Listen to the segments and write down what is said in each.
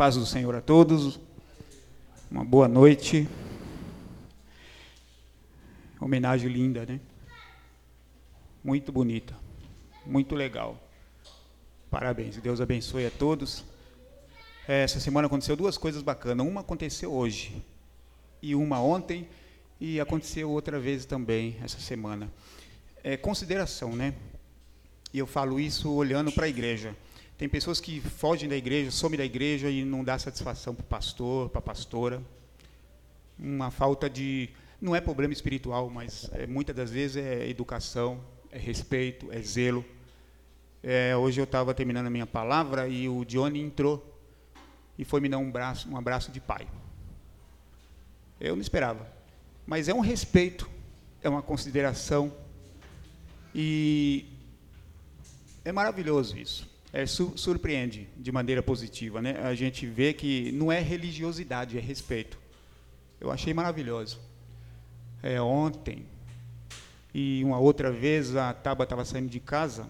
Paz do Senhor a todos. Uma boa noite. Homenagem linda, né? Muito bonita. Muito legal. Parabéns. Deus abençoe a todos. Essa semana aconteceu duas coisas bacanas. Uma aconteceu hoje e uma ontem e aconteceu outra vez também essa semana. É consideração, né? E eu falo isso olhando para a igreja. Tem pessoas que fogem da igreja, somem da igreja e não dá satisfação para o pastor, para a pastora. Uma falta de. Não é problema espiritual, mas é, muitas das vezes é educação, é respeito, é zelo. É, hoje eu estava terminando a minha palavra e o Johnny entrou e foi me dar um, braço, um abraço de pai. Eu não esperava. Mas é um respeito, é uma consideração. E é maravilhoso isso é, su surpreende de maneira positiva. Né? A gente vê que não é religiosidade, é respeito. Eu achei maravilhoso. É, ontem, e uma outra vez, a Taba estava saindo de casa,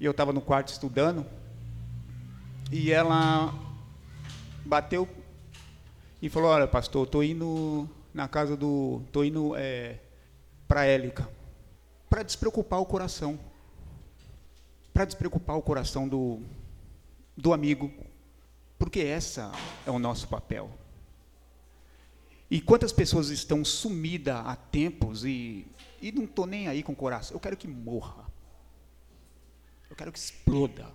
e eu estava no quarto estudando, e ela bateu e falou, olha, pastor, estou indo na casa do... estou indo é, para Élica, para despreocupar o coração para despreocupar o coração do, do amigo, porque essa é o nosso papel. E quantas pessoas estão sumidas há tempos e, e não estou nem aí com o coração. Eu quero que morra. Eu quero que exploda.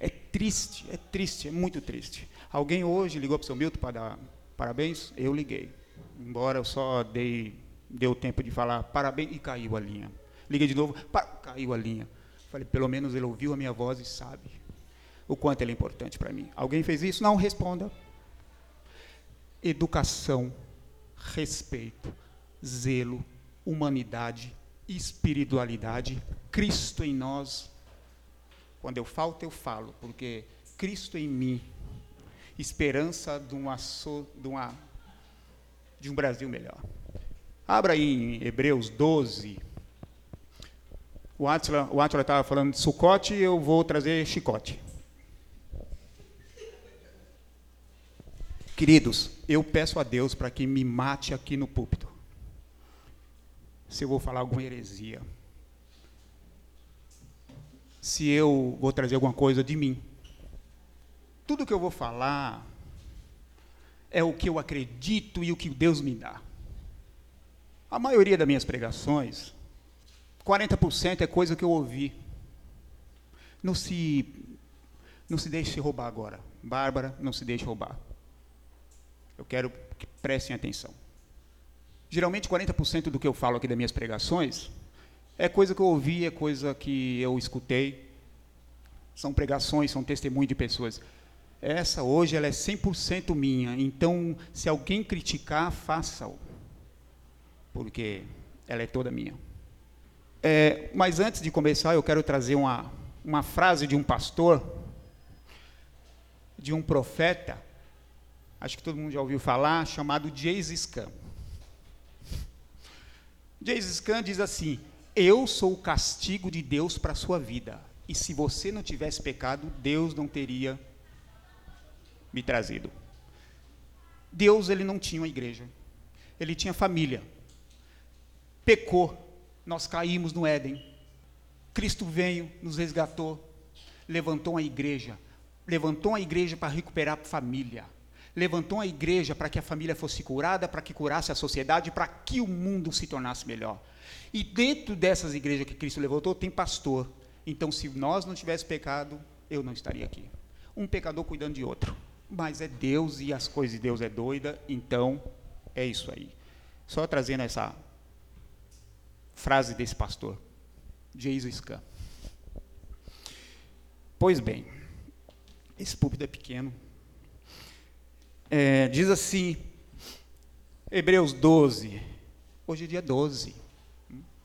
É triste, é triste, é muito triste. Alguém hoje ligou para o seu Milton para dar parabéns? Eu liguei. Embora eu só dei, deu tempo de falar parabéns e caiu a linha. Liguei de novo, caiu a linha. Falei, pelo menos ele ouviu a minha voz e sabe o quanto ele é importante para mim. Alguém fez isso? Não, responda. Educação, respeito, zelo, humanidade, espiritualidade, Cristo em nós. Quando eu falto, eu falo, porque Cristo em mim, esperança de, uma, de, uma, de um Brasil melhor. Abra aí em Hebreus 12, o Atila o estava falando de sucote, eu vou trazer chicote. Queridos, eu peço a Deus para que me mate aqui no púlpito. Se eu vou falar alguma heresia. Se eu vou trazer alguma coisa de mim. Tudo que eu vou falar é o que eu acredito e o que Deus me dá. A maioria das minhas pregações 40% é coisa que eu ouvi. Não se, não se deixe roubar agora. Bárbara, não se deixe roubar. Eu quero que prestem atenção. Geralmente, 40% do que eu falo aqui das minhas pregações é coisa que eu ouvi, é coisa que eu escutei. São pregações, são testemunhos de pessoas. Essa hoje ela é 100% minha. Então, se alguém criticar, faça-o. Porque ela é toda minha. É, mas antes de começar, eu quero trazer uma, uma frase de um pastor, de um profeta, acho que todo mundo já ouviu falar, chamado James Scan. James Scan diz assim: Eu sou o castigo de Deus para a sua vida. E se você não tivesse pecado, Deus não teria me trazido. Deus ele não tinha uma igreja. Ele tinha família. Pecou nós caímos no Éden. Cristo veio, nos resgatou, levantou a igreja, levantou a igreja para recuperar a família, levantou a igreja para que a família fosse curada, para que curasse a sociedade, para que o mundo se tornasse melhor. E dentro dessas igrejas que Cristo levantou, tem pastor. Então, se nós não tivéssemos pecado, eu não estaria aqui. Um pecador cuidando de outro. Mas é Deus e as coisas de Deus é doida, então é isso aí. Só trazendo essa frase desse pastor, Jesus Scan. Pois bem, esse púlpito é pequeno. É, diz assim, Hebreus 12. Hoje é dia 12.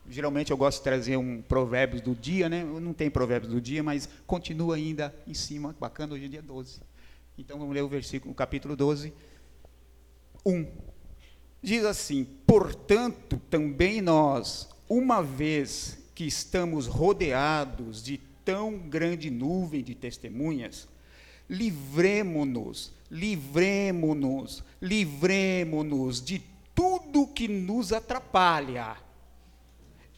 Geralmente eu gosto de trazer um provérbios do dia, né? Não tem provérbios do dia, mas continua ainda em cima, bacana, hoje é dia 12. Então vamos ler o versículo, o capítulo 12, 1. Diz assim: Portanto, também nós, uma vez que estamos rodeados de tão grande nuvem de testemunhas, livremo-nos, livremo-nos, livremo-nos de tudo que nos atrapalha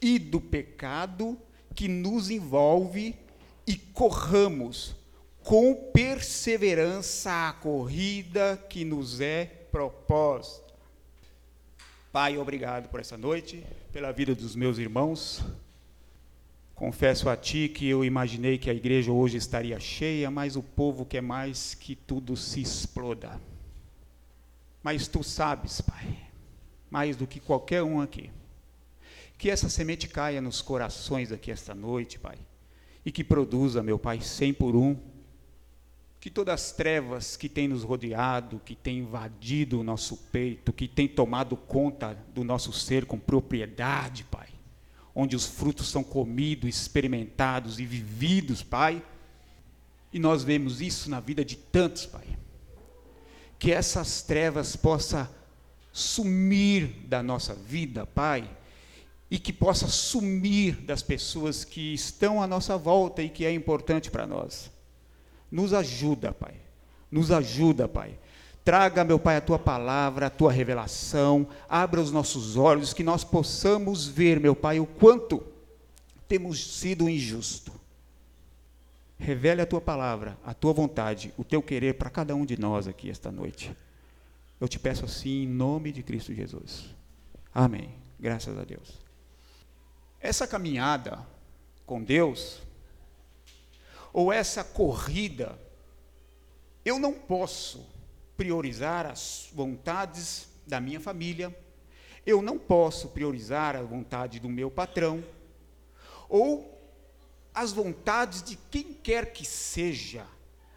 e do pecado que nos envolve e corramos com perseverança a corrida que nos é proposta. Pai, obrigado por essa noite, pela vida dos meus irmãos. Confesso a Ti que eu imaginei que a igreja hoje estaria cheia, mas o povo quer mais que tudo se exploda. Mas Tu sabes, Pai, mais do que qualquer um aqui, que essa semente caia nos corações aqui esta noite, Pai, e que produza, meu Pai, cem por um, que todas as trevas que têm nos rodeado, que têm invadido o nosso peito, que têm tomado conta do nosso ser com propriedade, Pai, onde os frutos são comidos, experimentados e vividos, Pai, e nós vemos isso na vida de tantos, Pai, que essas trevas possam sumir da nossa vida, Pai, e que possa sumir das pessoas que estão à nossa volta e que é importante para nós. Nos ajuda, Pai. Nos ajuda, Pai. Traga, meu Pai, a tua palavra, a tua revelação, abra os nossos olhos, que nós possamos ver, meu Pai, o quanto temos sido injusto. Revele a tua palavra, a tua vontade, o teu querer para cada um de nós aqui esta noite. Eu te peço assim em nome de Cristo Jesus. Amém. Graças a Deus. Essa caminhada com Deus ou essa corrida, eu não posso priorizar as vontades da minha família, eu não posso priorizar a vontade do meu patrão, ou as vontades de quem quer que seja,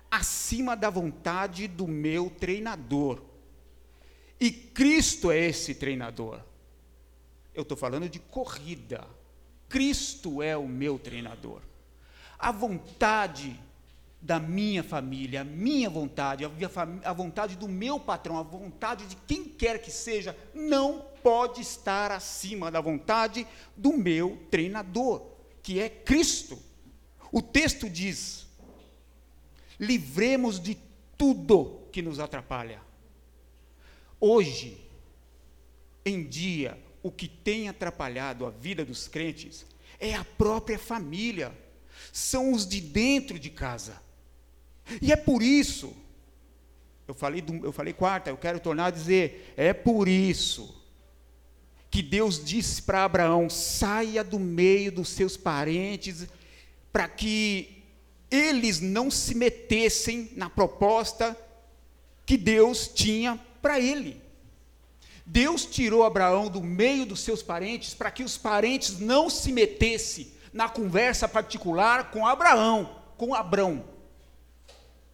acima da vontade do meu treinador. E Cristo é esse treinador. Eu estou falando de corrida. Cristo é o meu treinador a vontade da minha família, a minha vontade, a, vontade do meu patrão, a vontade de quem quer que seja, não pode estar acima da vontade do meu treinador, que é Cristo. O texto diz: livremos de tudo que nos atrapalha. Hoje, em dia, o que tem atrapalhado a vida dos crentes é a própria família são os de dentro de casa. E é por isso, eu falei, do, eu falei quarta, eu quero tornar a dizer, é por isso que Deus disse para Abraão: saia do meio dos seus parentes, para que eles não se metessem na proposta que Deus tinha para ele. Deus tirou Abraão do meio dos seus parentes para que os parentes não se metessem na conversa particular com Abraão, com Abrão.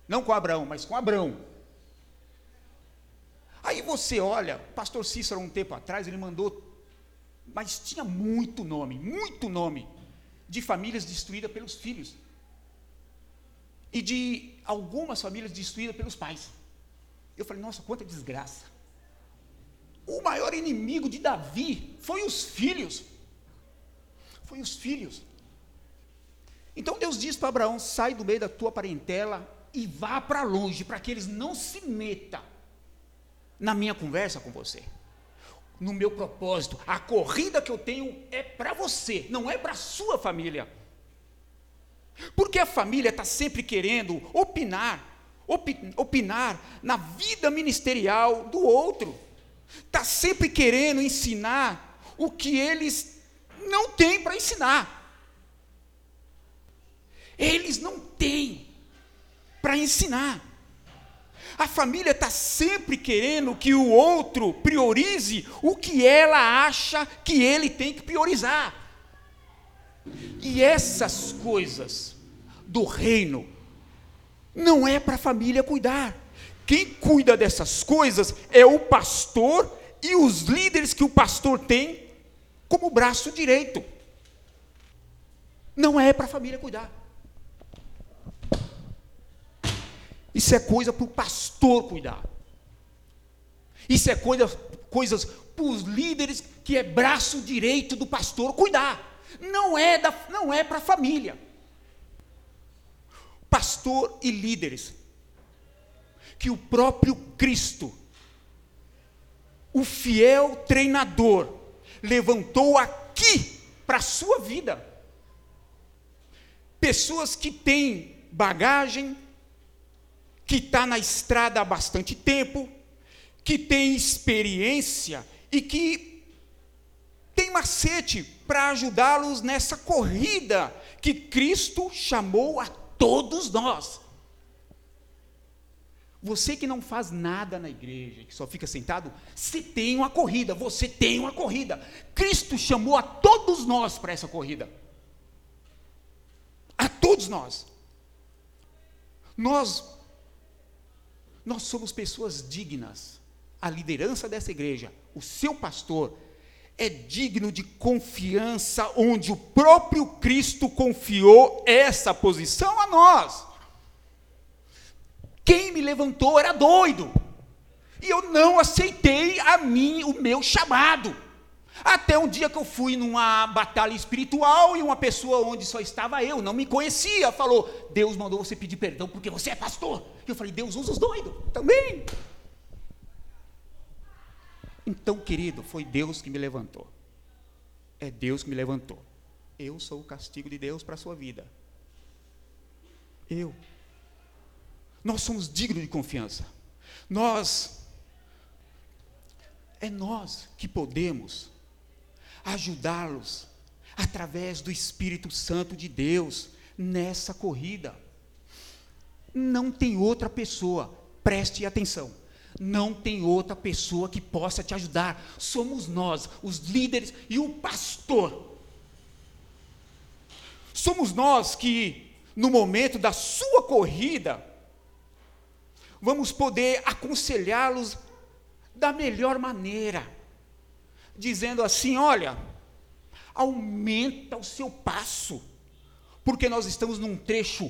Não com Abraão, mas com Abrão. Aí você olha, pastor Cícero, um tempo atrás, ele mandou, mas tinha muito nome, muito nome, de famílias destruídas pelos filhos. E de algumas famílias destruídas pelos pais. Eu falei, nossa, quanta desgraça. O maior inimigo de Davi foi os filhos. Foi os filhos. Então Deus diz para Abraão: sai do meio da tua parentela e vá para longe, para que eles não se metam na minha conversa com você. No meu propósito, a corrida que eu tenho é para você, não é para a sua família. Porque a família está sempre querendo opinar, opinar na vida ministerial do outro. Está sempre querendo ensinar o que eles não têm para ensinar. Eles não têm para ensinar. A família está sempre querendo que o outro priorize o que ela acha que ele tem que priorizar. E essas coisas do reino não é para a família cuidar. Quem cuida dessas coisas é o pastor e os líderes que o pastor tem como braço direito. Não é para a família cuidar. Isso é coisa para o pastor cuidar. Isso é coisa, coisas para os líderes que é braço direito do pastor cuidar. Não é, da, não é para a família. Pastor e líderes que o próprio Cristo, o fiel treinador, levantou aqui para a sua vida. Pessoas que têm bagagem, que está na estrada há bastante tempo, que tem experiência e que tem macete para ajudá-los nessa corrida que Cristo chamou a todos nós. Você que não faz nada na igreja, que só fica sentado, você tem uma corrida, você tem uma corrida. Cristo chamou a todos nós para essa corrida. A todos nós. Nós nós somos pessoas dignas. A liderança dessa igreja, o seu pastor é digno de confiança, onde o próprio Cristo confiou essa posição a nós. Quem me levantou era doido. E eu não aceitei a mim o meu chamado. Até um dia que eu fui numa batalha espiritual e uma pessoa onde só estava eu, não me conhecia, falou: Deus mandou você pedir perdão porque você é pastor. E eu falei: Deus usa os doidos também. Então, querido, foi Deus que me levantou. É Deus que me levantou. Eu sou o castigo de Deus para a sua vida. Eu. Nós somos dignos de confiança. Nós. É nós que podemos ajudá-los através do Espírito Santo de Deus nessa corrida. Não tem outra pessoa, preste atenção não tem outra pessoa que possa te ajudar. Somos nós, os líderes e o pastor. Somos nós que, no momento da sua corrida, vamos poder aconselhá-los da melhor maneira, dizendo assim: olha, aumenta o seu passo, porque nós estamos num trecho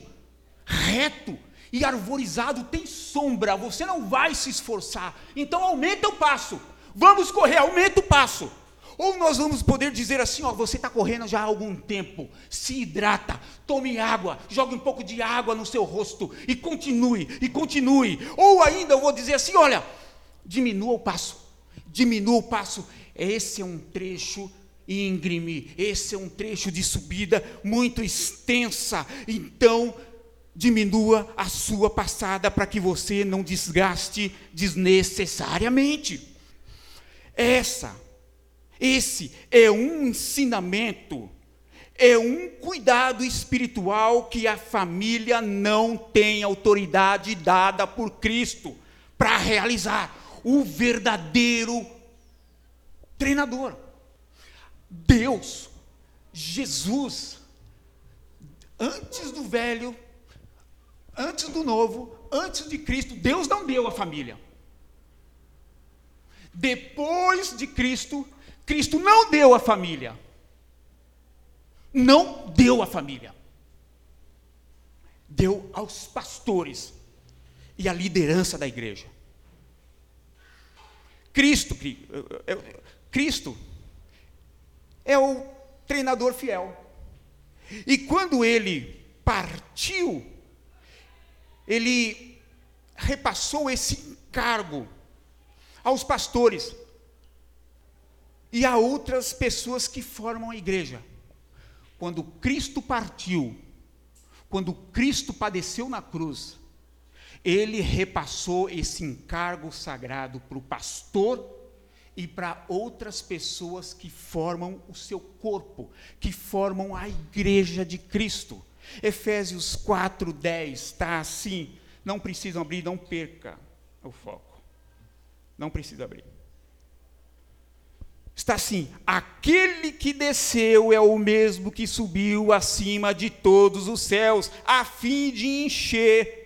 reto e arvorizado tem sombra, você não vai se esforçar. Então aumenta o passo. Vamos correr, aumenta o passo. Ou nós vamos poder dizer assim: ó, você está correndo já há algum tempo, se hidrata, tome água, jogue um pouco de água no seu rosto e continue, e continue. Ou ainda eu vou dizer assim: olha, diminua o passo, diminua o passo. Esse é um trecho íngreme, esse é um trecho de subida muito extensa. Então, diminua a sua passada para que você não desgaste desnecessariamente. Essa, esse é um ensinamento, é um cuidado espiritual que a família não tem autoridade dada por Cristo para realizar. O verdadeiro treinador. Deus, Jesus, antes do velho antes do novo, antes de Cristo, Deus não deu a família. Depois de Cristo, Cristo não deu a família. Não deu a família. Deu aos pastores e à liderança da igreja. Cristo, Cristo é o treinador fiel. E quando ele partiu ele repassou esse encargo aos pastores e a outras pessoas que formam a igreja. Quando Cristo partiu, quando Cristo padeceu na cruz, ele repassou esse encargo sagrado para o pastor e para outras pessoas que formam o seu corpo, que formam a igreja de Cristo. Efésios 4, 10 está assim. Não precisam abrir, não perca o foco. Não precisa abrir. Está assim: aquele que desceu é o mesmo que subiu acima de todos os céus, a fim de encher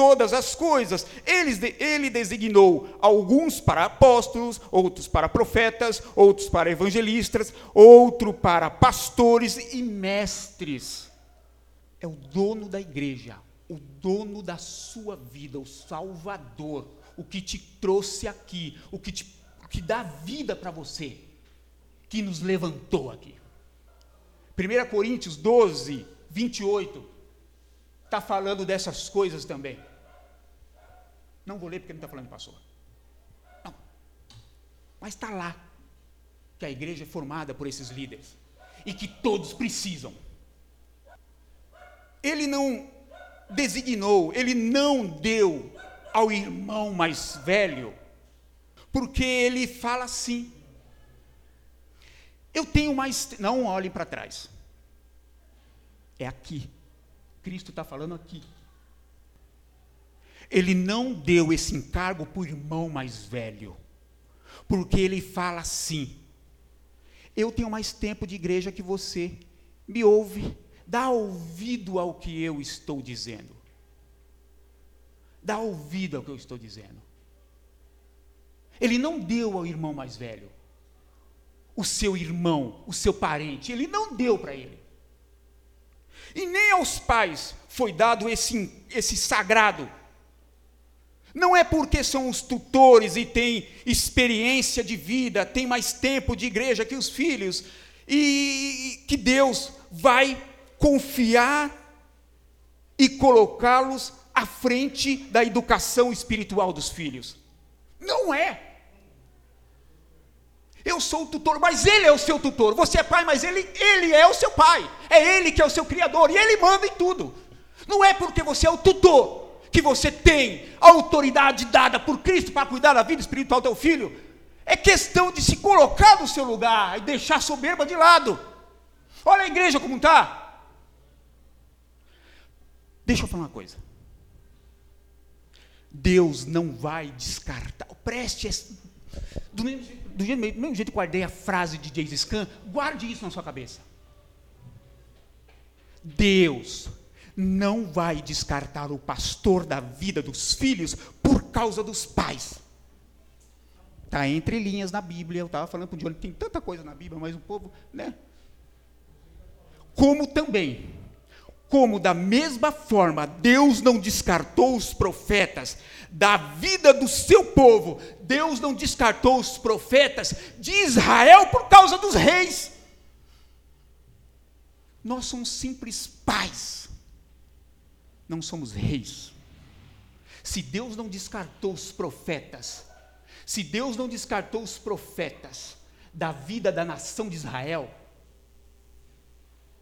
todas as coisas. Ele, ele designou alguns para apóstolos, outros para profetas, outros para evangelistas, outro para pastores e mestres é o dono da igreja, o dono da sua vida, o Salvador, o que te trouxe aqui, o que, te, o que dá vida para você, que nos levantou aqui. 1 Coríntios 12, 28, está falando dessas coisas também. Não vou ler porque não está falando de pastor. Não. Mas está lá que a igreja é formada por esses líderes e que todos precisam. Ele não designou, ele não deu ao irmão mais velho, porque ele fala assim: eu tenho mais. Não olhem para trás. É aqui. Cristo está falando aqui. Ele não deu esse encargo para o irmão mais velho, porque ele fala assim: eu tenho mais tempo de igreja que você, me ouve, dá ouvido ao que eu estou dizendo. Dá ouvido ao que eu estou dizendo. Ele não deu ao irmão mais velho, o seu irmão, o seu parente, ele não deu para ele. E nem aos pais foi dado esse, esse sagrado. Não é porque são os tutores e têm experiência de vida, têm mais tempo de igreja que os filhos, e que Deus vai confiar e colocá-los à frente da educação espiritual dos filhos. Não é. Eu sou o tutor, mas ele é o seu tutor. Você é pai, mas ele, ele é o seu pai. É ele que é o seu criador e ele manda em tudo. Não é porque você é o tutor que você tem autoridade dada por Cristo para cuidar da vida espiritual do teu filho. É questão de se colocar no seu lugar e deixar a soberba de lado. Olha a igreja como está. Deixa eu falar uma coisa. Deus não vai descartar. Preste do mesmo, do mesmo jeito que guardei a frase de James Scan, guarde isso na sua cabeça. Deus não vai descartar o pastor da vida dos filhos por causa dos pais. Está entre linhas na Bíblia. Eu estava falando para o Johnny, tem tanta coisa na Bíblia, mas o povo, né? Como também, como da mesma forma Deus não descartou os profetas da vida do seu povo, Deus não descartou os profetas de Israel por causa dos reis. Nós somos simples pais, não somos reis. Se Deus não descartou os profetas, se Deus não descartou os profetas da vida da nação de Israel,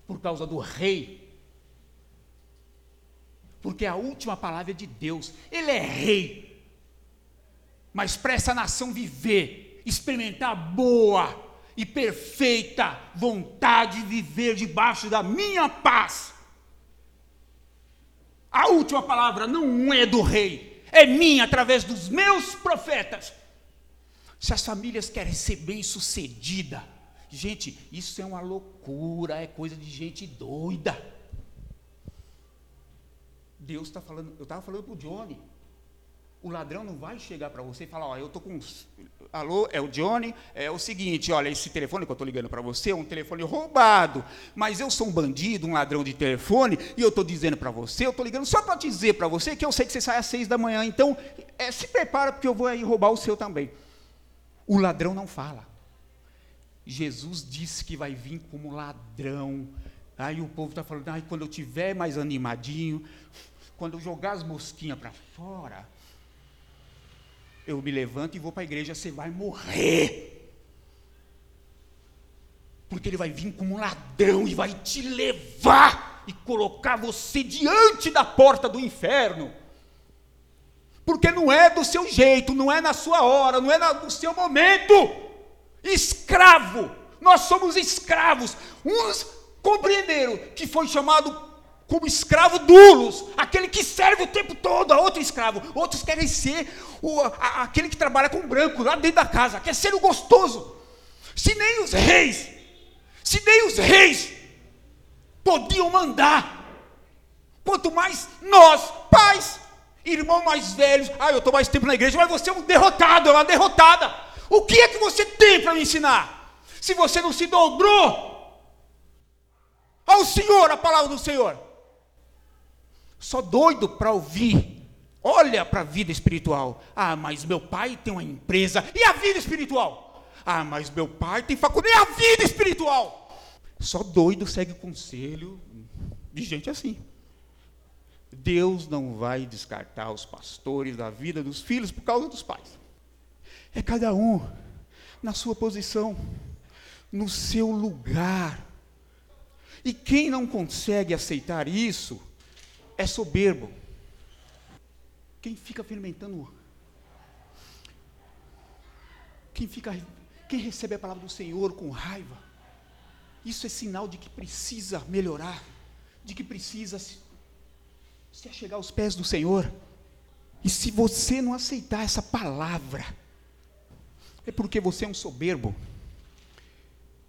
por causa do rei, porque a última palavra é de Deus. Ele é rei. Mas para essa nação viver, experimentar boa e perfeita vontade de viver debaixo da minha paz. A última palavra não é do rei, é minha através dos meus profetas. Se as famílias querem ser bem-sucedida, gente, isso é uma loucura, é coisa de gente doida. Deus está falando, eu estava falando para o Johnny. O ladrão não vai chegar para você e falar, ó, eu estou com. Alô, é o Johnny, é o seguinte, olha, esse telefone que eu estou ligando para você é um telefone roubado, mas eu sou um bandido, um ladrão de telefone, e eu estou dizendo para você, eu estou ligando só para dizer para você que eu sei que você sai às seis da manhã, então é, se prepara porque eu vou aí roubar o seu também. O ladrão não fala. Jesus disse que vai vir como ladrão. Aí o povo está falando, ai, quando eu tiver mais animadinho, quando eu jogar as mosquinhas para fora, eu me levanto e vou para a igreja, você vai morrer. Porque ele vai vir como um ladrão e vai te levar e colocar você diante da porta do inferno. Porque não é do seu jeito, não é na sua hora, não é no seu momento. Escravo, nós somos escravos. Uns compreenderam que foi chamado como escravo dulos, aquele que serve o tempo todo a outro escravo. Outros querem ser o, a, aquele que trabalha com branco lá dentro da casa, quer ser o gostoso. Se nem os reis, se nem os reis podiam mandar, quanto mais nós, pais, irmãos mais velhos, ah, eu estou mais tempo na igreja, mas você é um derrotado, é uma derrotada. O que é que você tem para me ensinar? Se você não se dobrou ao Senhor, a palavra do Senhor. Só doido para ouvir. Olha para a vida espiritual. Ah, mas meu pai tem uma empresa. E a vida espiritual? Ah, mas meu pai tem faculdade. E a vida espiritual? Só doido segue o conselho de gente assim. Deus não vai descartar os pastores da vida dos filhos por causa dos pais. É cada um na sua posição, no seu lugar. E quem não consegue aceitar isso é soberbo. Quem fica fermentando, quem fica, quem recebe a palavra do Senhor com raiva, isso é sinal de que precisa melhorar, de que precisa se, se achegar aos pés do Senhor. E se você não aceitar essa palavra, é porque você é um soberbo.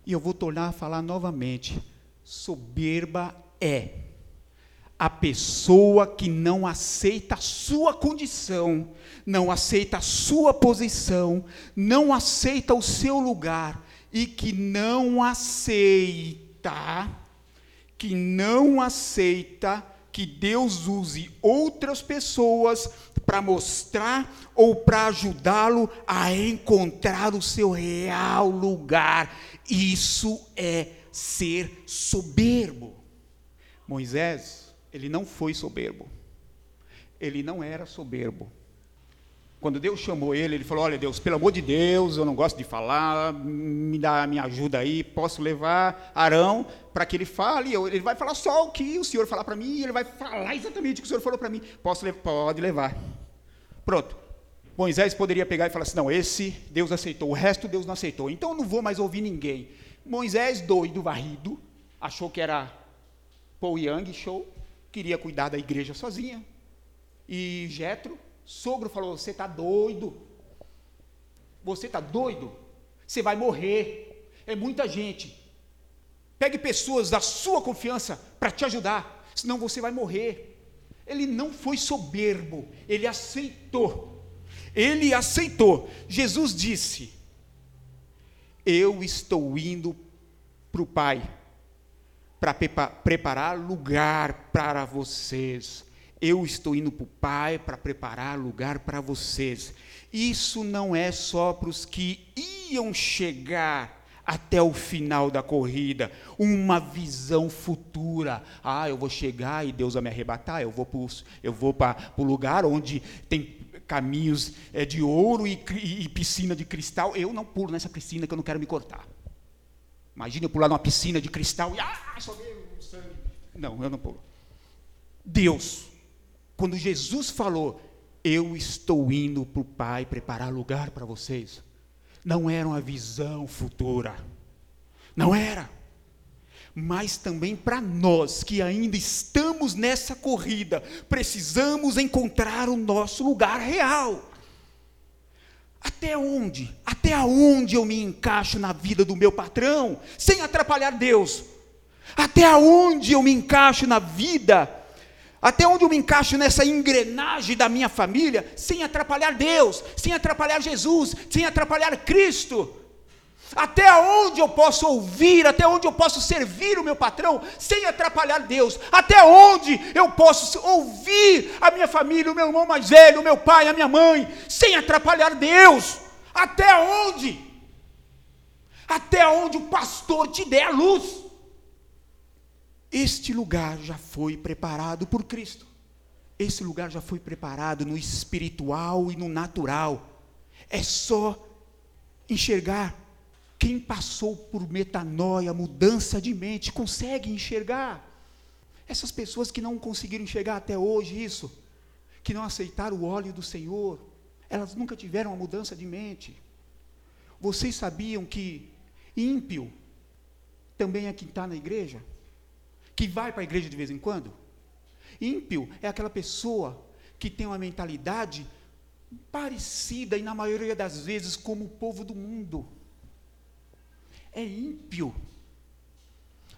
E eu vou tornar a falar novamente: soberba é a pessoa que não aceita a sua condição, não aceita a sua posição, não aceita o seu lugar e que não aceita, que não aceita que Deus use outras pessoas para mostrar ou para ajudá-lo a encontrar o seu real lugar. Isso é ser soberbo. Moisés ele não foi soberbo. Ele não era soberbo. Quando Deus chamou ele, ele falou: Olha, Deus, pelo amor de Deus, eu não gosto de falar, me dá me ajuda aí, posso levar Arão para que ele fale. Ele vai falar só o que o Senhor falar para mim, e ele vai falar exatamente o que o Senhor falou para mim. Posso, pode levar. Pronto. Moisés poderia pegar e falar assim: Não, esse Deus aceitou, o resto Deus não aceitou, então eu não vou mais ouvir ninguém. Moisés, doido, varrido, achou que era Paul Young, show queria cuidar da igreja sozinha. E Jetro, sogro, falou: Você está doido? Você está doido? Você vai morrer. É muita gente. Pegue pessoas da sua confiança para te ajudar, senão você vai morrer. Ele não foi soberbo, ele aceitou. Ele aceitou. Jesus disse: Eu estou indo para o Pai para preparar lugar para vocês. Eu estou indo para o Pai para preparar lugar para vocês. Isso não é só para os que iam chegar até o final da corrida, uma visão futura. Ah, eu vou chegar e Deus vai me arrebatar, eu vou para, eu vou para o lugar onde tem caminhos é, de ouro e, e, e piscina de cristal. Eu não pulo nessa piscina que eu não quero me cortar. Imagina eu pular numa piscina de cristal e ah, só veio sangue. Não, eu não pulo. Deus, quando Jesus falou, eu estou indo para o Pai preparar lugar para vocês, não era uma visão futura. Não era. Mas também para nós que ainda estamos nessa corrida, precisamos encontrar o nosso lugar real. Até onde? Até onde eu me encaixo na vida do meu patrão, sem atrapalhar Deus? Até onde eu me encaixo na vida? Até onde eu me encaixo nessa engrenagem da minha família, sem atrapalhar Deus, sem atrapalhar Jesus, sem atrapalhar Cristo? Até onde eu posso ouvir, até onde eu posso servir o meu patrão sem atrapalhar Deus? Até onde eu posso ouvir a minha família, o meu irmão mais velho, o meu pai, a minha mãe, sem atrapalhar Deus? Até onde? Até onde o pastor te der a luz. Este lugar já foi preparado por Cristo. Esse lugar já foi preparado no espiritual e no natural. É só enxergar quem passou por metanoia, mudança de mente, consegue enxergar. Essas pessoas que não conseguiram enxergar até hoje isso, que não aceitaram o óleo do Senhor, elas nunca tiveram uma mudança de mente. Vocês sabiam que ímpio também é quem está na igreja? Que vai para a igreja de vez em quando? Ímpio é aquela pessoa que tem uma mentalidade parecida e, na maioria das vezes, como o povo do mundo é ímpio.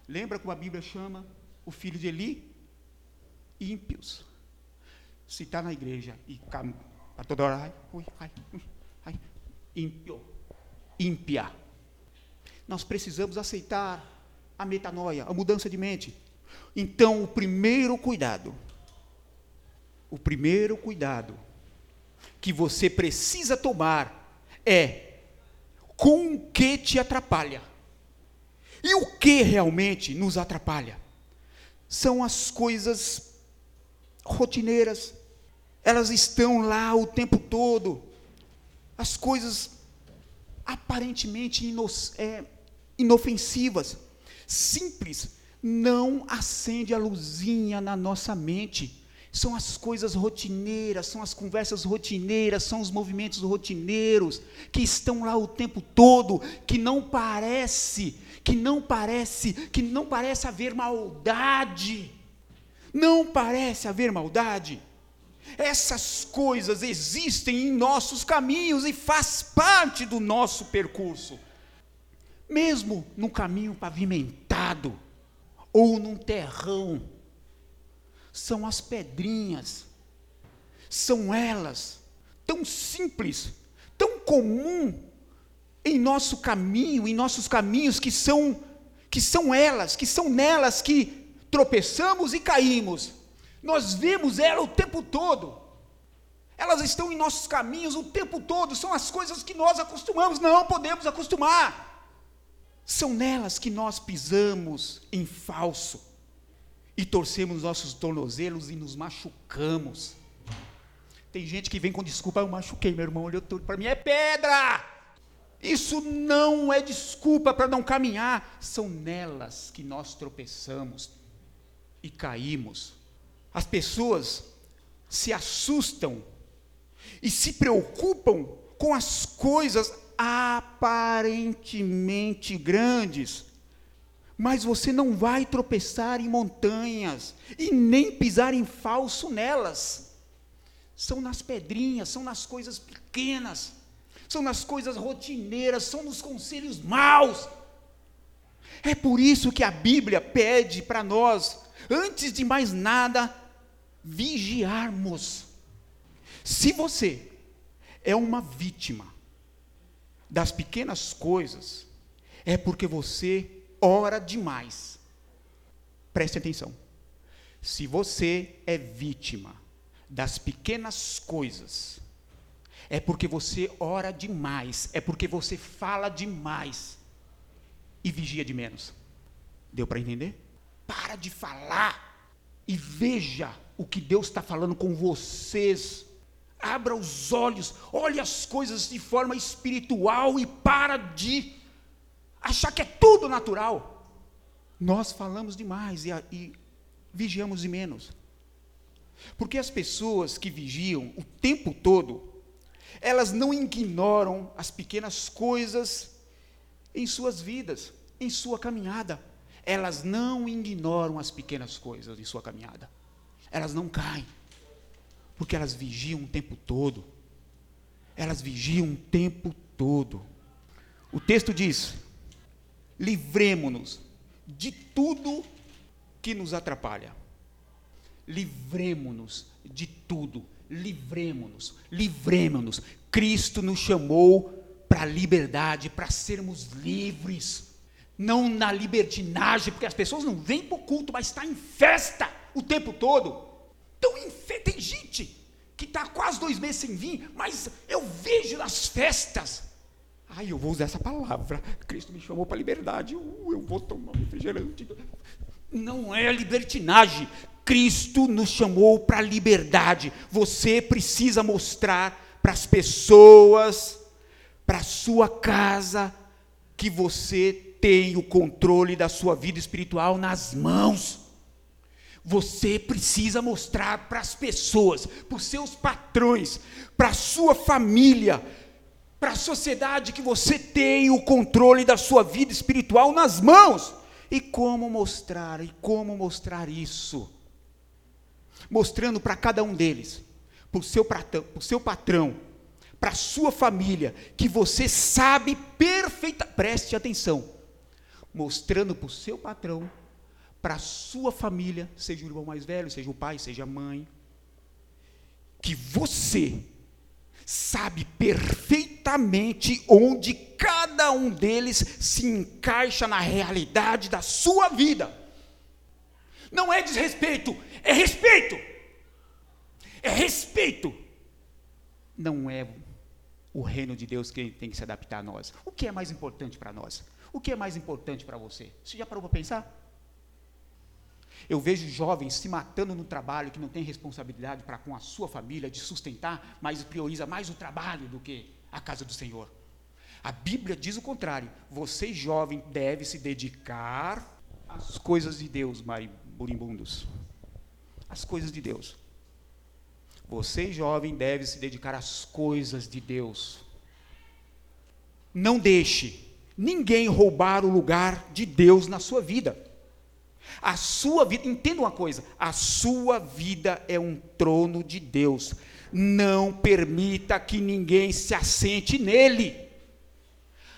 Lembra como a Bíblia chama o filho de Eli? Ímpios. Se está na igreja e a toda hora, ai, ui, ai, ai, ímpio, ímpia. Nós precisamos aceitar a metanoia, a mudança de mente. Então, o primeiro cuidado, o primeiro cuidado que você precisa tomar é com o que te atrapalha. E o que realmente nos atrapalha? São as coisas rotineiras, elas estão lá o tempo todo. As coisas aparentemente ino é, inofensivas, simples, não acende a luzinha na nossa mente. São as coisas rotineiras, são as conversas rotineiras, são os movimentos rotineiros que estão lá o tempo todo, que não parece, que não parece, que não parece haver maldade. Não parece haver maldade. Essas coisas existem em nossos caminhos e faz parte do nosso percurso. Mesmo no caminho pavimentado ou num terrão, são as pedrinhas, são elas, tão simples, tão comum em nosso caminho, em nossos caminhos que são que são elas, que são nelas que tropeçamos e caímos. Nós vemos ela o tempo todo. Elas estão em nossos caminhos o tempo todo, são as coisas que nós acostumamos, não podemos acostumar. São nelas que nós pisamos em falso e torcemos nossos tornozelos e nos machucamos. Tem gente que vem com desculpa, eu machuquei, meu irmão, olhou tudo para mim, é pedra. Isso não é desculpa para não caminhar, são nelas que nós tropeçamos e caímos. As pessoas se assustam e se preocupam com as coisas aparentemente grandes, mas você não vai tropeçar em montanhas e nem pisar em falso nelas. São nas pedrinhas, são nas coisas pequenas, são nas coisas rotineiras, são nos conselhos maus. É por isso que a Bíblia pede para nós, antes de mais nada, vigiarmos. Se você é uma vítima das pequenas coisas, é porque você ora demais. Preste atenção. Se você é vítima das pequenas coisas, é porque você ora demais, é porque você fala demais e vigia de menos. Deu para entender? Para de falar e veja o que Deus está falando com vocês. Abra os olhos, olhe as coisas de forma espiritual e para de achar que é tudo natural. Nós falamos demais e, e vigiamos de menos. Porque as pessoas que vigiam o tempo todo, elas não ignoram as pequenas coisas em suas vidas, em sua caminhada elas não ignoram as pequenas coisas em sua caminhada. Elas não caem, porque elas vigiam o tempo todo. Elas vigiam o tempo todo. O texto diz: livremo-nos de tudo que nos atrapalha. Livremo-nos de tudo. Livremo-nos, livremo-nos. Cristo nos chamou para a liberdade, para sermos livres não na libertinagem, porque as pessoas não vêm para o culto, mas está em festa o tempo todo. Então, tem gente que está quase dois meses sem vir, mas eu vejo nas festas. Ai, eu vou usar essa palavra. Cristo me chamou para a liberdade. Uh, eu vou tomar um refrigerante. Não é libertinagem. Cristo nos chamou para a liberdade. Você precisa mostrar para as pessoas, para a sua casa, que você tem o controle da sua vida espiritual nas mãos. Você precisa mostrar para as pessoas, para os seus patrões, para a sua família, para a sociedade que você tem o controle da sua vida espiritual nas mãos. E como mostrar? E como mostrar isso? Mostrando para cada um deles, para o seu, patrão, para a sua família, que você sabe perfeita, preste atenção, mostrando para o seu patrão, para a sua família, seja o irmão mais velho, seja o pai, seja a mãe, que você sabe perfeitamente onde cada um deles se encaixa na realidade da sua vida. Não é desrespeito, é respeito. É respeito. Não é o reino de Deus que tem que se adaptar a nós. O que é mais importante para nós? O que é mais importante para você? Você já parou para pensar? Eu vejo jovens se matando no trabalho que não tem responsabilidade para com a sua família de sustentar, mas prioriza mais o trabalho do que a casa do Senhor. A Bíblia diz o contrário. Você, jovem, deve se dedicar às coisas de Deus, marimbundos. As coisas de Deus. Você, jovem, deve se dedicar às coisas de Deus. Não deixe ninguém roubar o lugar de Deus na sua vida. A sua vida, entenda uma coisa: a sua vida é um trono de Deus. Não permita que ninguém se assente nele.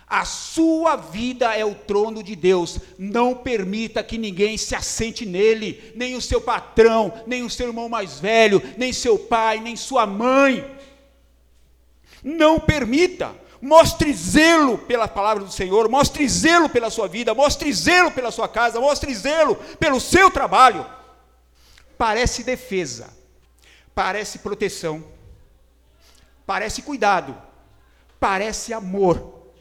A sua vida é o trono de Deus. Não permita que ninguém se assente nele, nem o seu patrão, nem o seu irmão mais velho, nem seu pai, nem sua mãe. Não permita. Mostre zelo pela palavra do Senhor, mostre zelo pela sua vida, mostre zelo pela sua casa, mostre zelo pelo seu trabalho. Parece defesa, parece proteção, parece cuidado, parece amor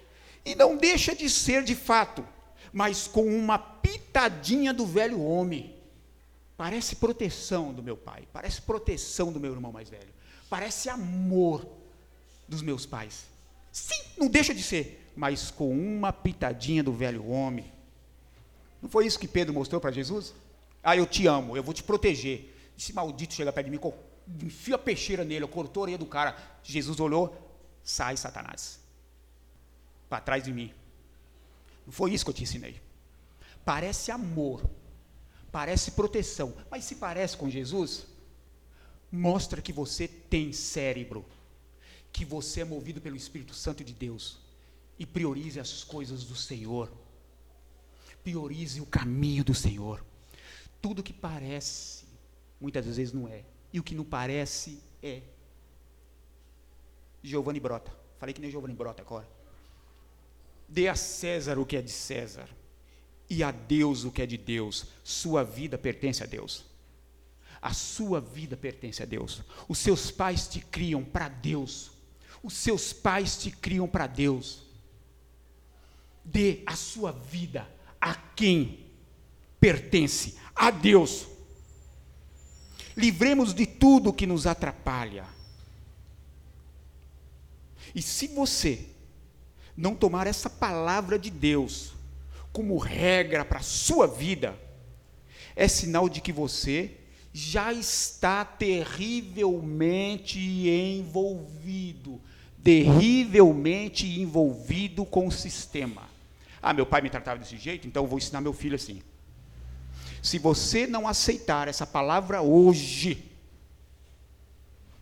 e não deixa de ser de fato, mas com uma pitadinha do velho homem. Parece proteção do meu pai, parece proteção do meu irmão mais velho, parece amor dos meus pais. Sim, não deixa de ser, mas com uma pitadinha do velho homem. Não foi isso que Pedro mostrou para Jesus? Ah, eu te amo, eu vou te proteger. Esse maldito chega perto de mim, enfia a peixeira nele, cortou a orelha do cara. Jesus olhou, sai Satanás para trás de mim. Não foi isso que eu te ensinei. Parece amor, parece proteção, mas se parece com Jesus, mostra que você tem cérebro, que você é movido pelo Espírito Santo de Deus e priorize as coisas do Senhor. Priorize o caminho do Senhor. Tudo que parece, muitas vezes não é. E o que não parece é. Giovanni Brota. Falei que nem Giovanni Brota agora. Dê a César o que é de César e a Deus o que é de Deus. Sua vida pertence a Deus. A sua vida pertence a Deus. Os seus pais te criam para Deus. Os seus pais te criam para Deus. Dê a sua vida a quem pertence a Deus. Livremos de tudo que nos atrapalha. E se você não tomar essa palavra de Deus como regra para a sua vida, é sinal de que você já está terrivelmente envolvido, terrivelmente envolvido com o sistema. Ah, meu pai me tratava desse jeito, então eu vou ensinar meu filho assim. Se você não aceitar essa palavra hoje,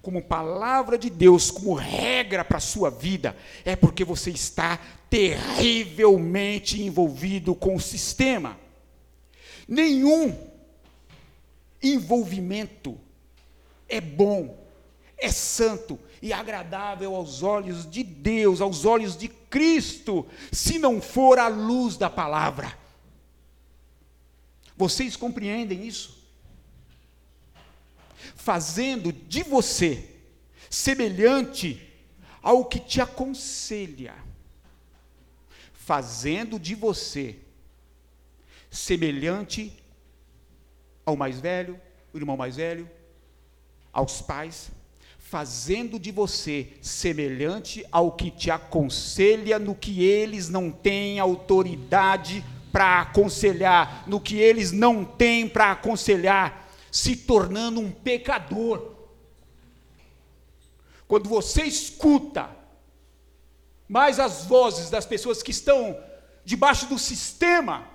como palavra de Deus, como regra para a sua vida, é porque você está terrivelmente envolvido com o sistema. Nenhum envolvimento é bom, é santo e agradável aos olhos de Deus, aos olhos de Cristo, se não for a luz da palavra. Vocês compreendem isso? fazendo de você semelhante ao que te aconselha, fazendo de você semelhante ao mais velho, o irmão mais velho, aos pais, fazendo de você semelhante ao que te aconselha no que eles não têm autoridade para aconselhar, no que eles não têm para aconselhar, se tornando um pecador. Quando você escuta mais as vozes das pessoas que estão debaixo do sistema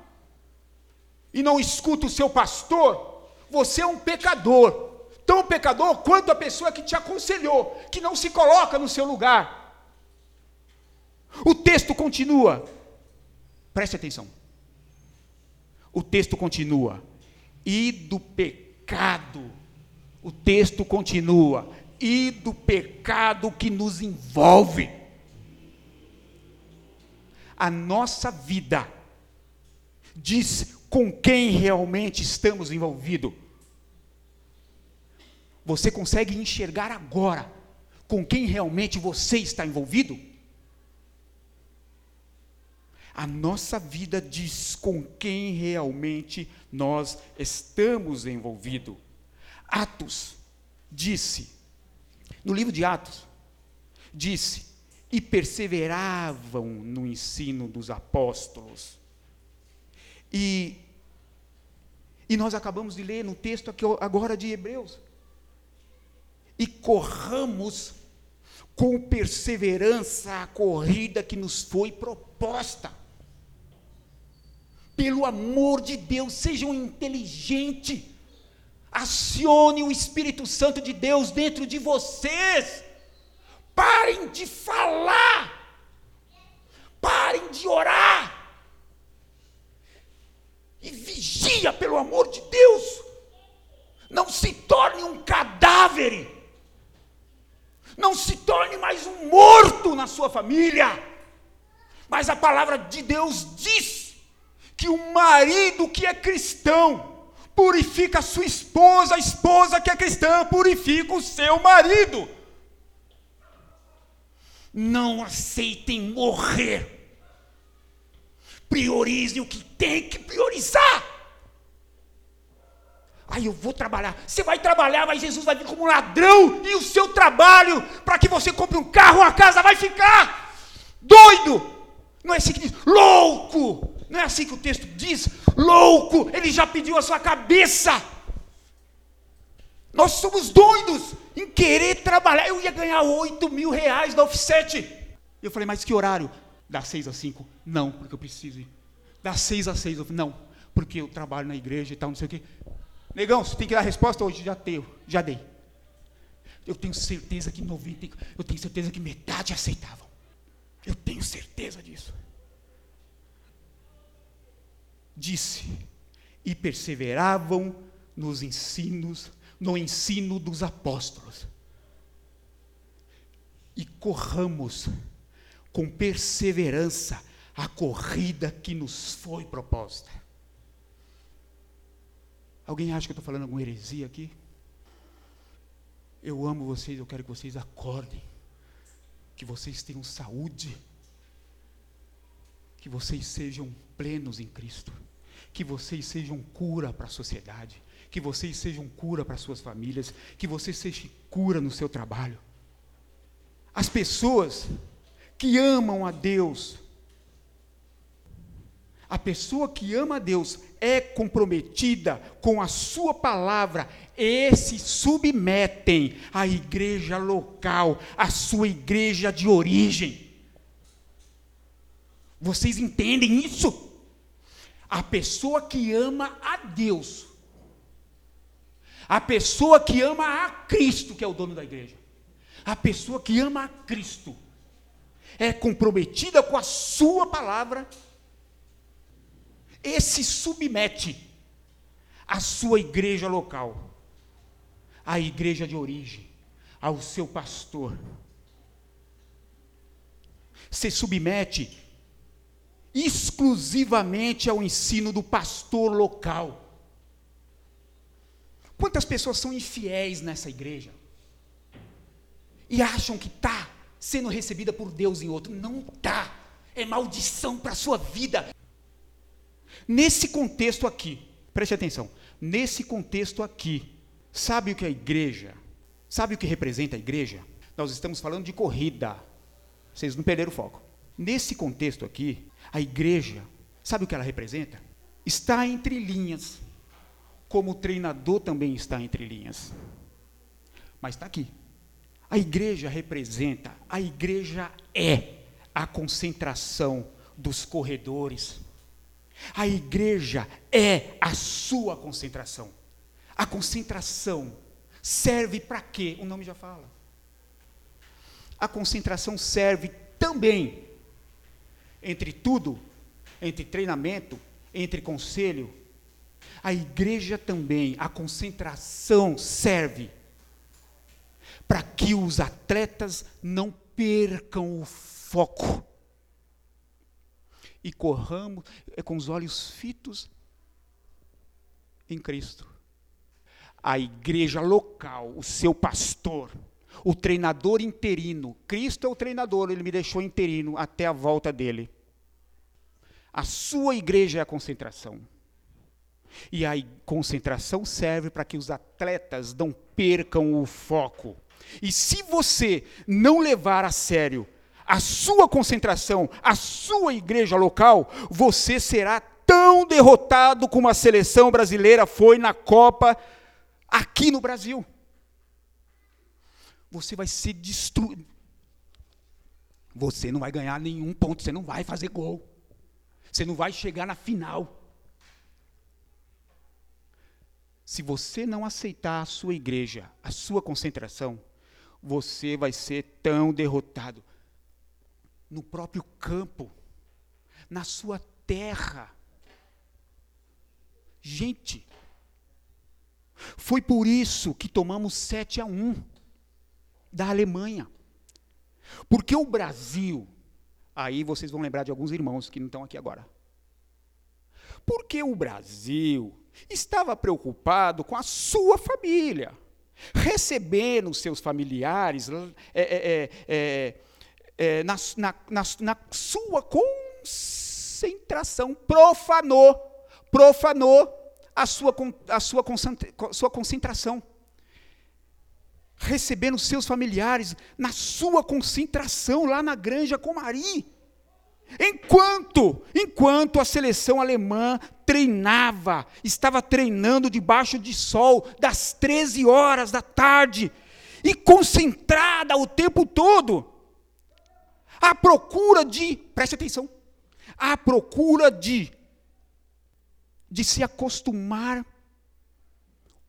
e não escuta o seu pastor, você é um pecador. Tão pecador quanto a pessoa que te aconselhou, que não se coloca no seu lugar. O texto continua. Preste atenção. O texto continua. E do pecado pecado. O texto continua: e do pecado que nos envolve. A nossa vida diz com quem realmente estamos envolvidos. Você consegue enxergar agora com quem realmente você está envolvido? A nossa vida diz com quem realmente nós estamos envolvidos. Atos disse, no livro de Atos, disse, e perseveravam no ensino dos apóstolos. E, e nós acabamos de ler no texto aqui agora de Hebreus. E corramos com perseverança a corrida que nos foi proposta. Pelo amor de Deus, sejam inteligentes. Acione o Espírito Santo de Deus dentro de vocês. Parem de falar. Parem de orar. E vigia pelo amor de Deus. Não se torne um cadáver. Não se torne mais um morto na sua família. Mas a palavra de Deus diz que o marido que é cristão purifica a sua esposa, a esposa que é cristã purifica o seu marido. Não aceitem morrer. Priorizem o que tem que priorizar. Aí eu vou trabalhar. Você vai trabalhar, mas Jesus vai vir como ladrão e o seu trabalho para que você compre um carro, uma casa, vai ficar doido. Não é assim que diz, louco. Não é assim que o texto diz, louco. Ele já pediu a sua cabeça. Nós somos doidos em querer trabalhar. Eu ia ganhar 8 mil reais da offset. Eu falei, mas que horário? Das 6 às 5? Não, porque eu preciso ir. Das 6 às 6? Eu falei, não, porque eu trabalho na igreja e tal, não sei o quê. Negão, você tem que dar a resposta hoje, já tenho, já dei. Eu tenho certeza que 90, eu tenho certeza que metade aceitavam. Eu tenho certeza disso. Disse, e perseveravam nos ensinos no ensino dos apóstolos. E corramos com perseverança a corrida que nos foi proposta. Alguém acha que eu estou falando alguma heresia aqui? Eu amo vocês, eu quero que vocês acordem, que vocês tenham saúde, que vocês sejam plenos em Cristo, que vocês sejam cura para a sociedade, que vocês sejam cura para suas famílias, que você seja cura no seu trabalho. As pessoas que amam a Deus, a pessoa que ama a Deus é comprometida com a sua palavra e se submetem à igreja local, à sua igreja de origem. Vocês entendem isso? A pessoa que ama a Deus a pessoa que ama a Cristo, que é o dono da igreja. A pessoa que ama a Cristo é comprometida com a sua palavra e se submete à sua igreja local, à igreja de origem, ao seu pastor. Se submete exclusivamente ao ensino do pastor local. Quantas pessoas são infiéis nessa igreja? E acham que está sendo recebida por Deus em outro. Não está. É maldição para a sua vida. Nesse contexto aqui, preste atenção. Nesse contexto aqui, sabe o que é a igreja? Sabe o que representa a igreja? Nós estamos falando de corrida. Vocês não perderam o foco. Nesse contexto aqui, a igreja, sabe o que ela representa? Está entre linhas como o treinador também está entre linhas. Mas está aqui. A igreja representa, a igreja é a concentração dos corredores. A igreja é a sua concentração. A concentração serve para quê? O nome já fala. A concentração serve também, entre tudo, entre treinamento, entre conselho, a igreja também, a concentração serve para que os atletas não percam o foco e corramos é, com os olhos fitos em Cristo. A igreja local, o seu pastor, o treinador interino, Cristo é o treinador, ele me deixou interino até a volta dele. A sua igreja é a concentração. E a concentração serve para que os atletas não percam o foco. E se você não levar a sério a sua concentração, a sua igreja local, você será tão derrotado como a seleção brasileira foi na Copa aqui no Brasil. Você vai ser destruído. Você não vai ganhar nenhum ponto, você não vai fazer gol. Você não vai chegar na final. Se você não aceitar a sua igreja, a sua concentração, você vai ser tão derrotado no próprio campo, na sua terra. Gente, foi por isso que tomamos 7 a 1 da Alemanha. Porque o Brasil, aí vocês vão lembrar de alguns irmãos que não estão aqui agora. Porque o Brasil estava preocupado com a sua família, recebendo seus familiares é, é, é, é, na, na, na, na sua concentração, profanou, profanou a sua, a sua, sua concentração. Recebendo seus familiares na sua concentração lá na Granja Comari. Enquanto, enquanto a seleção alemã treinava, estava treinando debaixo de sol das 13 horas da tarde e concentrada o tempo todo à procura de, preste atenção, à procura de, de se acostumar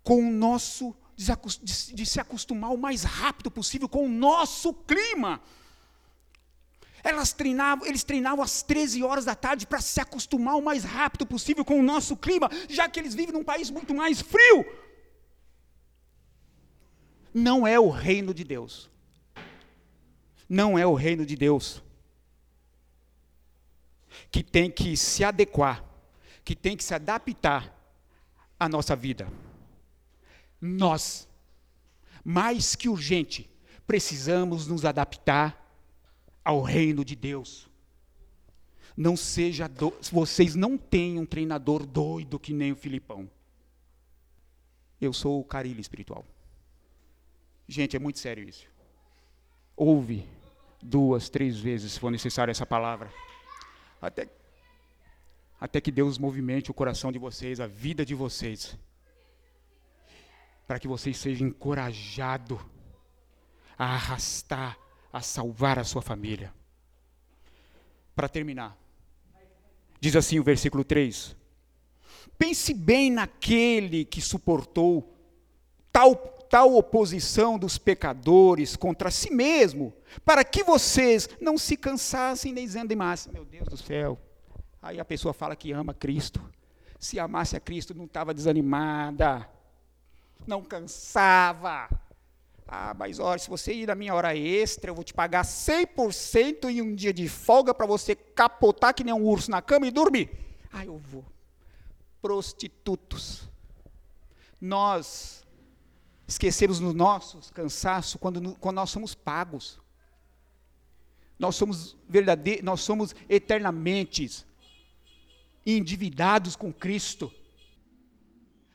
com o nosso, de, de se acostumar o mais rápido possível com o nosso clima. Elas treinavam, eles treinavam às 13 horas da tarde para se acostumar o mais rápido possível com o nosso clima, já que eles vivem num país muito mais frio. Não é o reino de Deus não é o reino de Deus. Que tem que se adequar, que tem que se adaptar à nossa vida. Nós, mais que urgente, precisamos nos adaptar ao reino de Deus. Não seja do... vocês não têm um treinador doido que nem o Filipão. Eu sou o carilho espiritual. Gente, é muito sério isso. Ouve duas, três vezes, se for necessário essa palavra. Até, até que Deus movimente o coração de vocês, a vida de vocês. Para que vocês sejam encorajados a arrastar, a salvar a sua família. Para terminar, diz assim o versículo 3: Pense bem naquele que suportou tal tal oposição dos pecadores contra si mesmo, para que vocês não se cansassem nem desanimassem. Meu Deus do céu. Aí a pessoa fala que ama Cristo. Se amasse a Cristo, não estava desanimada, não cansava. Ah, mas olha, se você ir na minha hora extra, eu vou te pagar 100% em um dia de folga para você capotar que nem um urso na cama e dormir. Ah, eu vou. Prostitutos. Nós esquecemos no nosso cansaço quando, quando nós somos pagos. Nós somos verdadeiros, nós somos eternamente endividados com Cristo.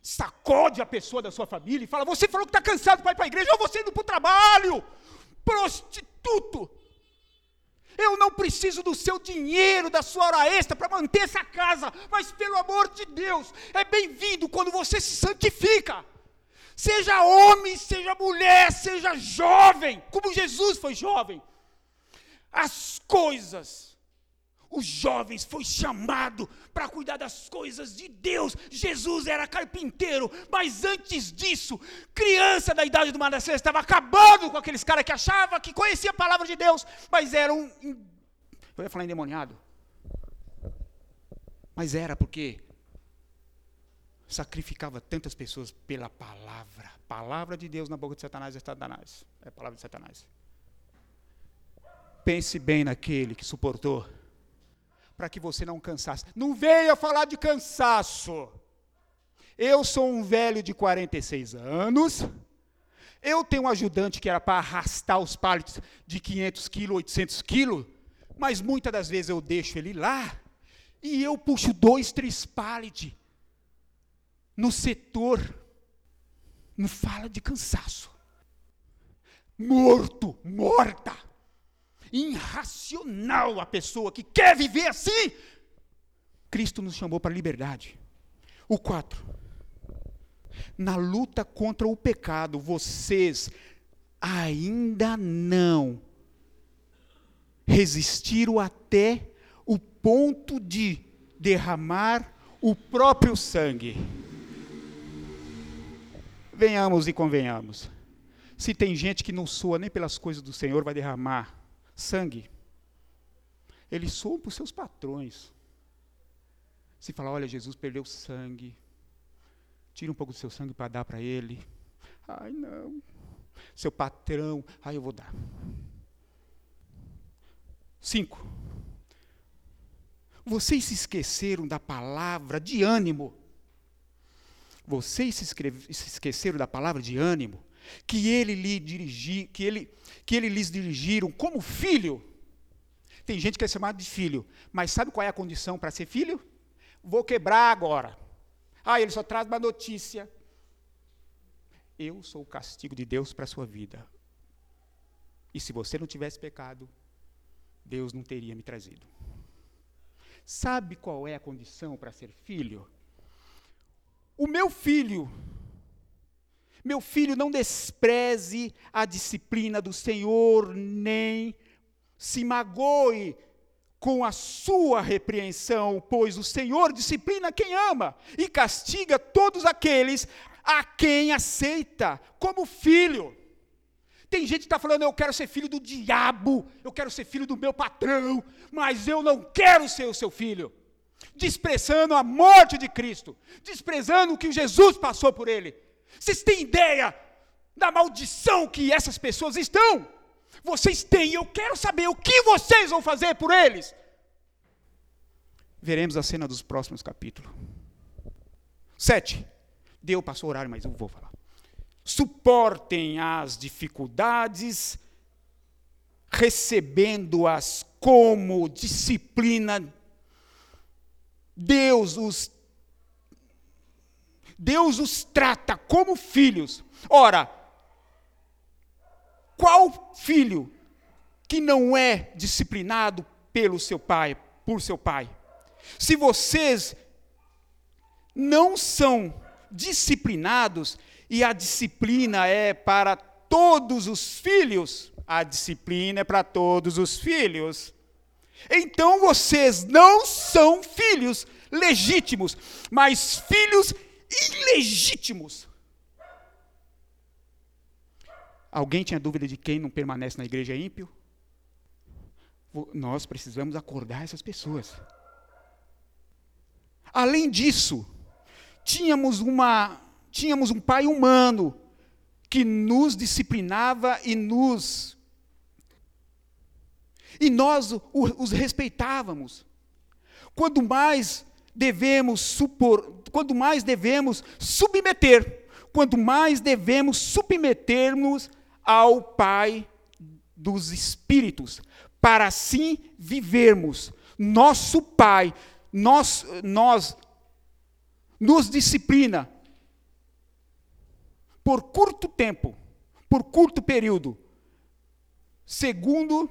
Sacode a pessoa da sua família e fala: Você falou que está cansado para ir para a igreja, ou você indo para o trabalho, prostituto. Eu não preciso do seu dinheiro, da sua hora extra para manter essa casa, mas pelo amor de Deus, é bem-vindo quando você se santifica. Seja homem, seja mulher, seja jovem, como Jesus foi jovem. As coisas, os jovens foi chamado para cuidar das coisas de Deus. Jesus era carpinteiro, mas antes disso, criança da idade do Manassés estava acabando com aqueles caras que achavam que conhecia a palavra de Deus, mas eram eu ia falar endemoniado. Mas era porque sacrificava tantas pessoas pela palavra. Palavra de Deus na boca de Satanás é Satanás. É a palavra de Satanás. Pense bem naquele que suportou, para que você não cansasse. Não venha falar de cansaço. Eu sou um velho de 46 anos. Eu tenho um ajudante que era para arrastar os palitos de 500 quilos, 800 quilos, mas muitas das vezes eu deixo ele lá E eu puxo dois, três pallets no setor. Não fala de cansaço. Morto, morta. Irracional a pessoa que quer viver assim. Cristo nos chamou para a liberdade. O 4. Na luta contra o pecado, vocês ainda não resistiram até o ponto de derramar o próprio sangue. Venhamos e convenhamos. Se tem gente que não soa nem pelas coisas do Senhor, vai derramar sangue. Eles soam para os seus patrões. Se falar, olha, Jesus perdeu sangue, tira um pouco do seu sangue para dar para ele. Ai, não. Seu patrão, ai, eu vou dar. Cinco. Vocês se esqueceram da palavra de ânimo. Vocês se, se esqueceram da palavra de ânimo que ele lhe dirigi, que ele, que ele lhes dirigiram como filho. Tem gente que é chamado de filho, mas sabe qual é a condição para ser filho? Vou quebrar agora. Ah, ele só traz uma notícia. Eu sou o castigo de Deus para a sua vida. E se você não tivesse pecado, Deus não teria me trazido. Sabe qual é a condição para ser filho? O meu filho, meu filho, não despreze a disciplina do Senhor, nem se magoe com a sua repreensão, pois o Senhor disciplina quem ama e castiga todos aqueles a quem aceita como filho. Tem gente que está falando, eu quero ser filho do diabo, eu quero ser filho do meu patrão, mas eu não quero ser o seu filho. Desprezando a morte de Cristo, desprezando o que Jesus passou por ele. Vocês têm ideia da maldição que essas pessoas estão? Vocês têm, eu quero saber o que vocês vão fazer por eles. Veremos a cena dos próximos capítulos. Sete. Deu, passou o horário, mas eu vou falar suportem as dificuldades, recebendo-as como disciplina. Deus os Deus os trata como filhos. Ora, qual filho que não é disciplinado pelo seu pai, por seu pai? Se vocês não são disciplinados, e a disciplina é para todos os filhos. A disciplina é para todos os filhos. Então vocês não são filhos legítimos, mas filhos ilegítimos. Alguém tinha dúvida de quem não permanece na igreja ímpio? Nós precisamos acordar essas pessoas. Além disso, tínhamos uma tínhamos um pai humano que nos disciplinava e nos e nós os respeitávamos. Quando mais devemos supor, quando mais devemos submeter, quanto mais devemos submetermos ao Pai dos Espíritos, para assim vivermos. Nosso Pai, nós, nós nos disciplina por curto tempo, por curto período, segundo,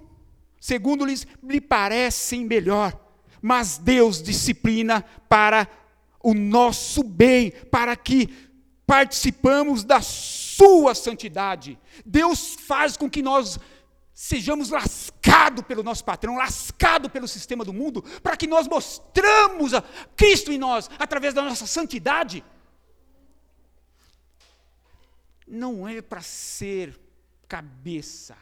segundo lhes lhe parecem melhor, mas Deus disciplina para o nosso bem, para que participamos da sua santidade. Deus faz com que nós sejamos lascados pelo nosso patrão, lascados pelo sistema do mundo, para que nós mostramos a Cristo em nós através da nossa santidade não é para ser cabeça.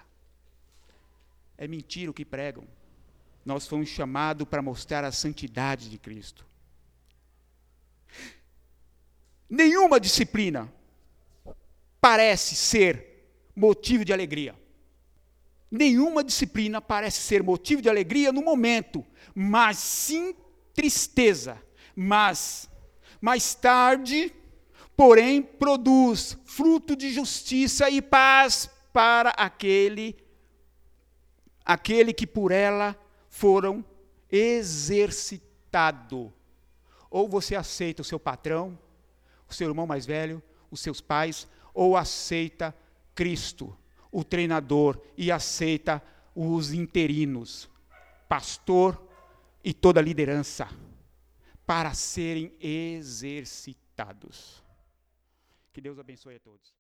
É mentira o que pregam. Nós fomos chamados para mostrar a santidade de Cristo. Nenhuma disciplina parece ser motivo de alegria. Nenhuma disciplina parece ser motivo de alegria no momento, mas sim tristeza. Mas mais tarde porém produz fruto de justiça e paz para aquele aquele que por ela foram exercitado. Ou você aceita o seu patrão, o seu irmão mais velho, os seus pais, ou aceita Cristo, o treinador, e aceita os interinos, pastor e toda a liderança, para serem exercitados. Que Deus abençoe a todos.